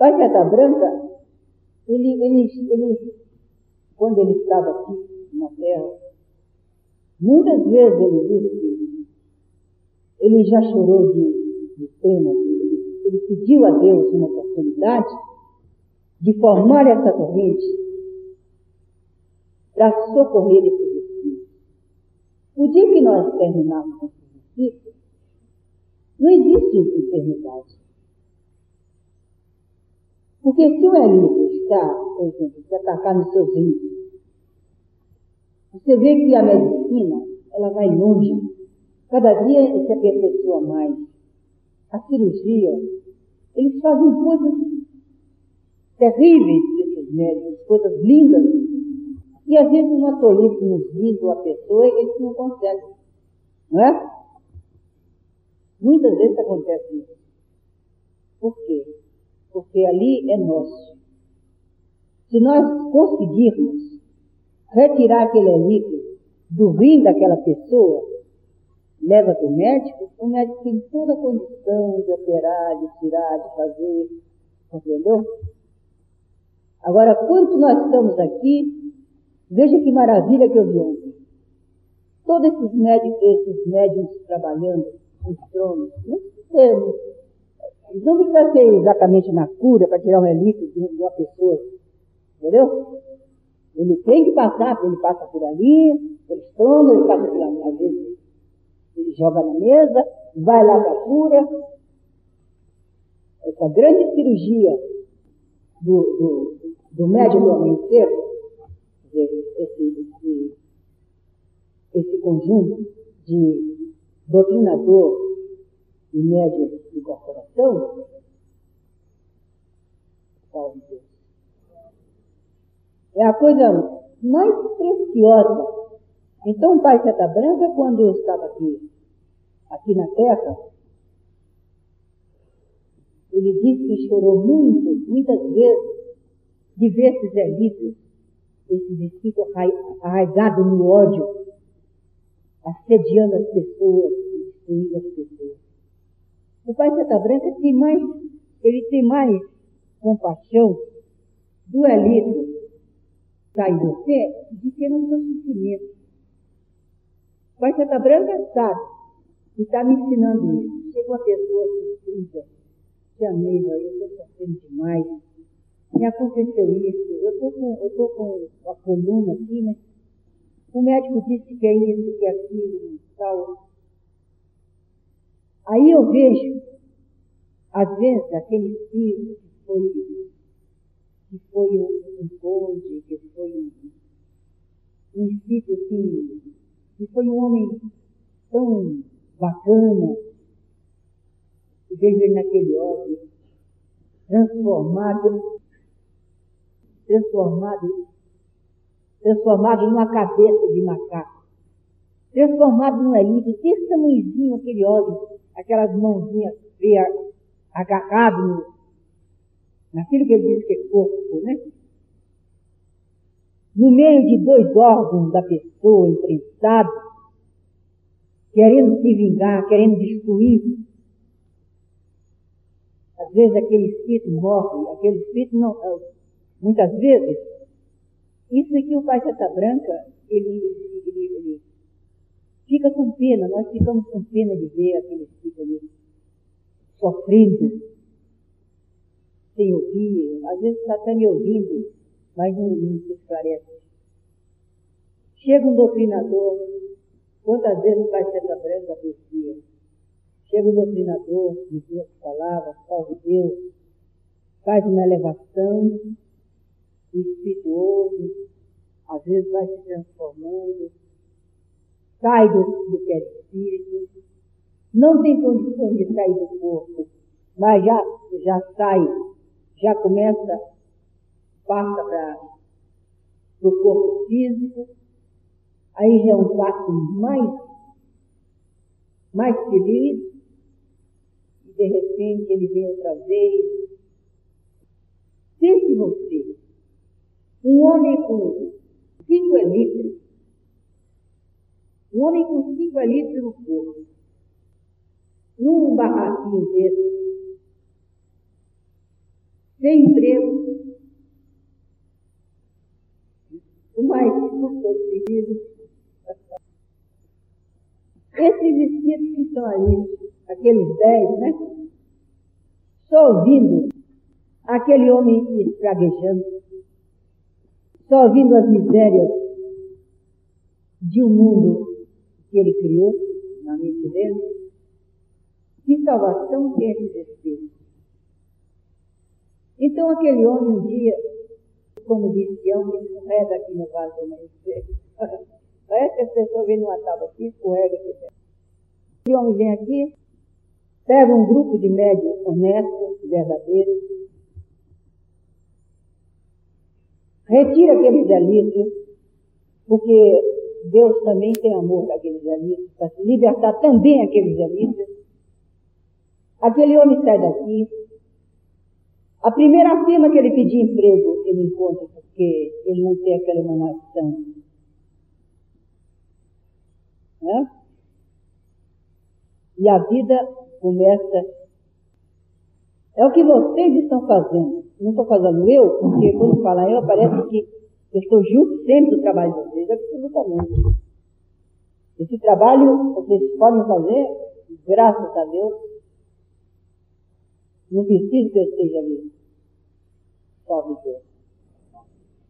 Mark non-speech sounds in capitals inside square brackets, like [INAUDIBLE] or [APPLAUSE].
Pai Seta Branca, ele, ele, ele, quando ele estava aqui na Terra, muitas vezes ele disse que ele já chorou de, de pena, ele, ele pediu a Deus uma oportunidade de formar essa corrente para socorrer esses espíritos. O dia que nós terminarmos esses espíritos, não existe enfermidade. Porque se o Elito está, por exemplo, se atacar nos seus rins, você vê que a medicina, ela vai longe. Cada dia se aperfeiçoa mais. A cirurgia, eles fazem coisas terríveis, esses médicos, coisas lindas. E às vezes uma tolice nos diz a pessoa eles não conseguem. Não é? Muitas vezes acontece isso. Por quê? Porque ali é nosso. Se nós conseguirmos retirar aquele líquido do rim daquela pessoa, leva para o médico, o médico tem toda a condição de operar, de tirar, de fazer, entendeu? Agora, quanto nós estamos aqui, veja que maravilha que eu vi ontem. Todos esses médicos, esses médicos trabalhando os tronos, não, não precisa ser exatamente na cura para tirar um elite de uma pessoa, entendeu? Ele tem que passar, ele passa por ali, eles tomam, ele passa por ali, às vezes ele joga na mesa, vai lá para a cura. Essa grande cirurgia do, do, do médico do amanhecer, esse, esse, esse conjunto de doutrinador e médio Deus é a coisa mais preciosa. Então, o pai Seta Branca, quando eu estava aqui, aqui na terra, ele disse que chorou muito, muitas vezes, de ver esses elites, esses espíritos arraigados no ódio, assediando as pessoas, destruindo as pessoas. O pai Seta Branca tem mais, ele tem mais compaixão do elito está em você de que no seu sofrimento. Pai Santa Branca sabe e está me ensinando isso. Chega uma pessoa sofrida, te amei, eu estou sofrendo demais. Me aconteceu isso, eu estou com, eu tô com a coluna aqui, mas o médico disse que é isso, que é aquilo, tal. Aí eu vejo, às vezes, aquele espírito que foi que foi um, um que foi um, um espírito assim, que foi um homem tão bacana, e vejo ele naquele homem, transformado, transformado, transformado numa cabeça de macaco, transformado num elite, desse tamanhozinho aquele óleo, aquelas mãozinhas feias, agarrado no, naquilo que ele diz que é corpo, né? No meio de dois órgãos da pessoa imprensados, querendo se vingar, querendo destruir. Às vezes aquele espírito morre, aquele espírito não. Muitas vezes, isso aqui o Pai Santa Branca, ele, ele, ele fica com pena, nós ficamos com pena de ver aquele espírito ali sofrendo sem ouvir, às vezes está até me ouvindo, mas não, não se esclarece. Chega um doutrinador, quantas vezes o Pai Santa Branca aprecia? Chega um doutrinador, em duas palavras, salve Deus, faz uma elevação, espirituoso, às vezes vai se transformando, sai do, do que é espírito, não tem condições de sair do corpo, mas já, já sai já começa, passa para o corpo físico, aí já é um passo mais, mais feliz, e de repente ele vem outra vez. Pense você, um homem com cinco elitros, um homem com cinco elitros no corpo, barraquinho desse, sem emprego, o mais possível. Esses espíritos que estão ali, aqueles dez, né? Só ouvindo aquele homem espraguejando, só ouvindo as misérias de um mundo que ele criou na mente dele, que salvação tem esses espíritos. Então aquele homem um dia, como disse Tião, escorrega aqui no vaso do. [LAUGHS] Parece que as pessoas vêm numa tábua aqui, escorrega aqui. Esse homem vem aqui, pega um grupo de médios honestos, verdadeiros, retira aqueles delícios, porque Deus também tem amor para aqueles delícios, para libertar também aqueles delícios. Aquele homem sai daqui, a primeira firma que ele pedir emprego, ele encontra porque ele não tem aquela emanação. Né? E a vida começa. É o que vocês estão fazendo. Não estou fazendo eu, porque quando fala eu, parece que eu estou junto sempre do trabalho de vocês, absolutamente. Esse trabalho vocês podem fazer, graças a Deus, não preciso que eu esteja ali. Salve Deus.